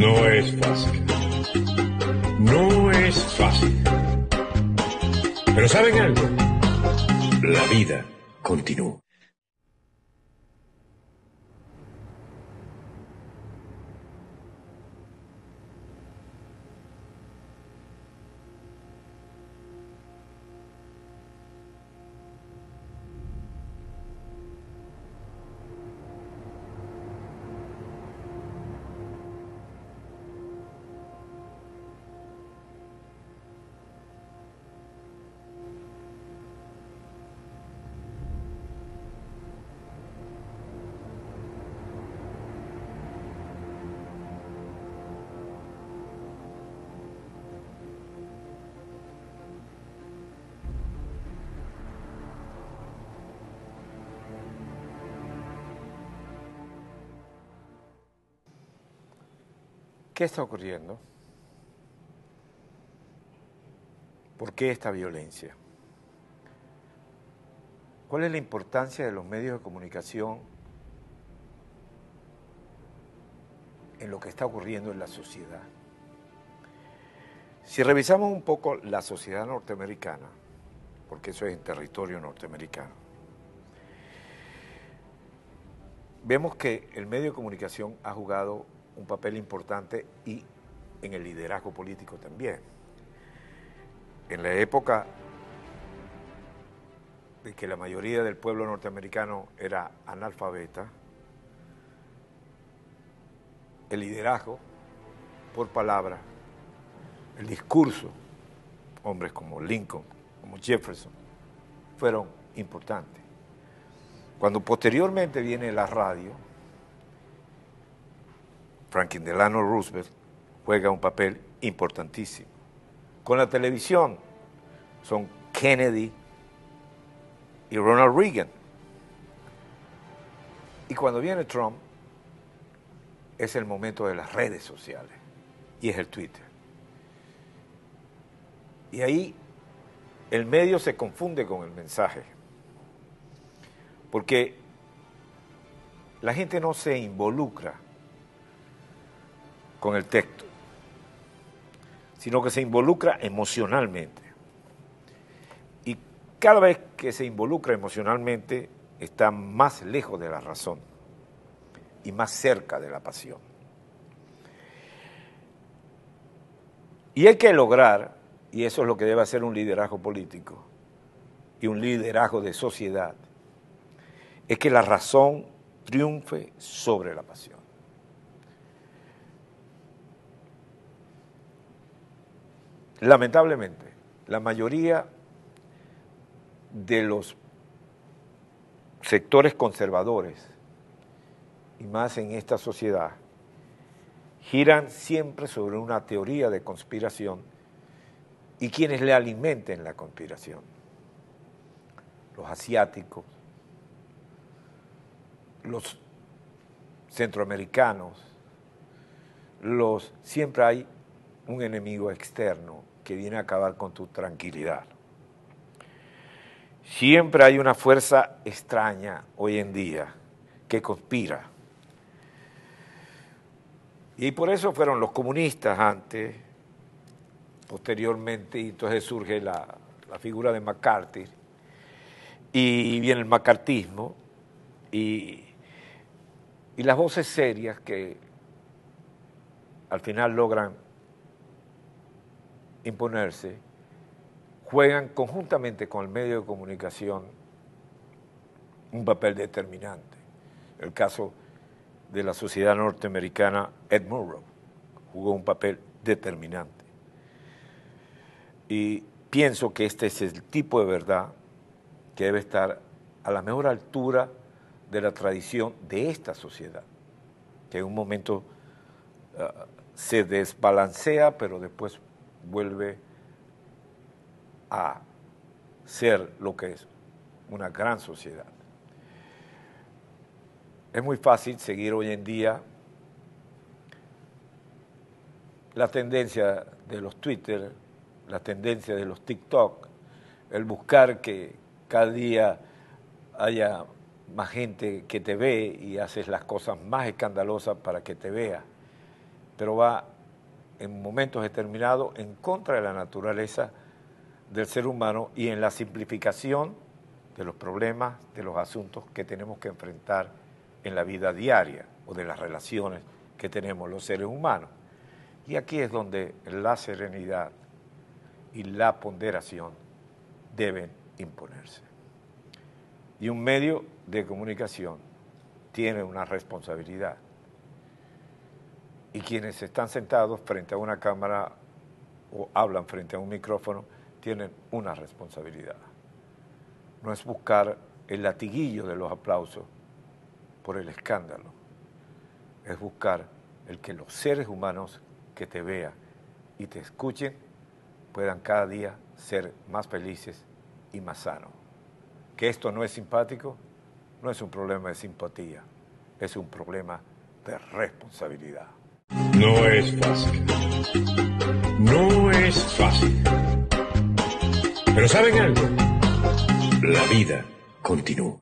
No es fácil. No es fácil. Pero ¿saben algo? La vida continúa. ¿Qué está ocurriendo? ¿Por qué esta violencia? ¿Cuál es la importancia de los medios de comunicación en lo que está ocurriendo en la sociedad? Si revisamos un poco la sociedad norteamericana, porque eso es en territorio norteamericano, vemos que el medio de comunicación ha jugado un papel importante y en el liderazgo político también. En la época de que la mayoría del pueblo norteamericano era analfabeta, el liderazgo por palabra, el discurso, hombres como Lincoln, como Jefferson, fueron importantes. Cuando posteriormente viene la radio, Franklin Delano Roosevelt juega un papel importantísimo. Con la televisión son Kennedy y Ronald Reagan. Y cuando viene Trump es el momento de las redes sociales y es el Twitter. Y ahí el medio se confunde con el mensaje. Porque la gente no se involucra con el texto, sino que se involucra emocionalmente. Y cada vez que se involucra emocionalmente está más lejos de la razón y más cerca de la pasión. Y hay que lograr, y eso es lo que debe hacer un liderazgo político y un liderazgo de sociedad, es que la razón triunfe sobre la pasión. Lamentablemente, la mayoría de los sectores conservadores, y más en esta sociedad, giran siempre sobre una teoría de conspiración y quienes le alimenten la conspiración. Los asiáticos, los centroamericanos, los siempre hay un enemigo externo que viene a acabar con tu tranquilidad. Siempre hay una fuerza extraña hoy en día que conspira. Y por eso fueron los comunistas antes, posteriormente, y entonces surge la, la figura de McCarthy, y viene el macartismo, y, y las voces serias que al final logran imponerse, juegan conjuntamente con el medio de comunicación un papel determinante. El caso de la sociedad norteamericana, Ed Murrow, jugó un papel determinante. Y pienso que este es el tipo de verdad que debe estar a la mejor altura de la tradición de esta sociedad, que en un momento uh, se desbalancea, pero después vuelve a ser lo que es una gran sociedad. Es muy fácil seguir hoy en día la tendencia de los Twitter, la tendencia de los TikTok, el buscar que cada día haya más gente que te ve y haces las cosas más escandalosas para que te vea pero va en momentos determinados en contra de la naturaleza del ser humano y en la simplificación de los problemas, de los asuntos que tenemos que enfrentar en la vida diaria o de las relaciones que tenemos los seres humanos. Y aquí es donde la serenidad y la ponderación deben imponerse. Y un medio de comunicación tiene una responsabilidad. Y quienes están sentados frente a una cámara o hablan frente a un micrófono tienen una responsabilidad. No es buscar el latiguillo de los aplausos por el escándalo, es buscar el que los seres humanos que te vean y te escuchen puedan cada día ser más felices y más sanos. Que esto no es simpático, no es un problema de simpatía, es un problema de responsabilidad. No es fácil. No es fácil. Pero ¿saben algo? La vida continúa.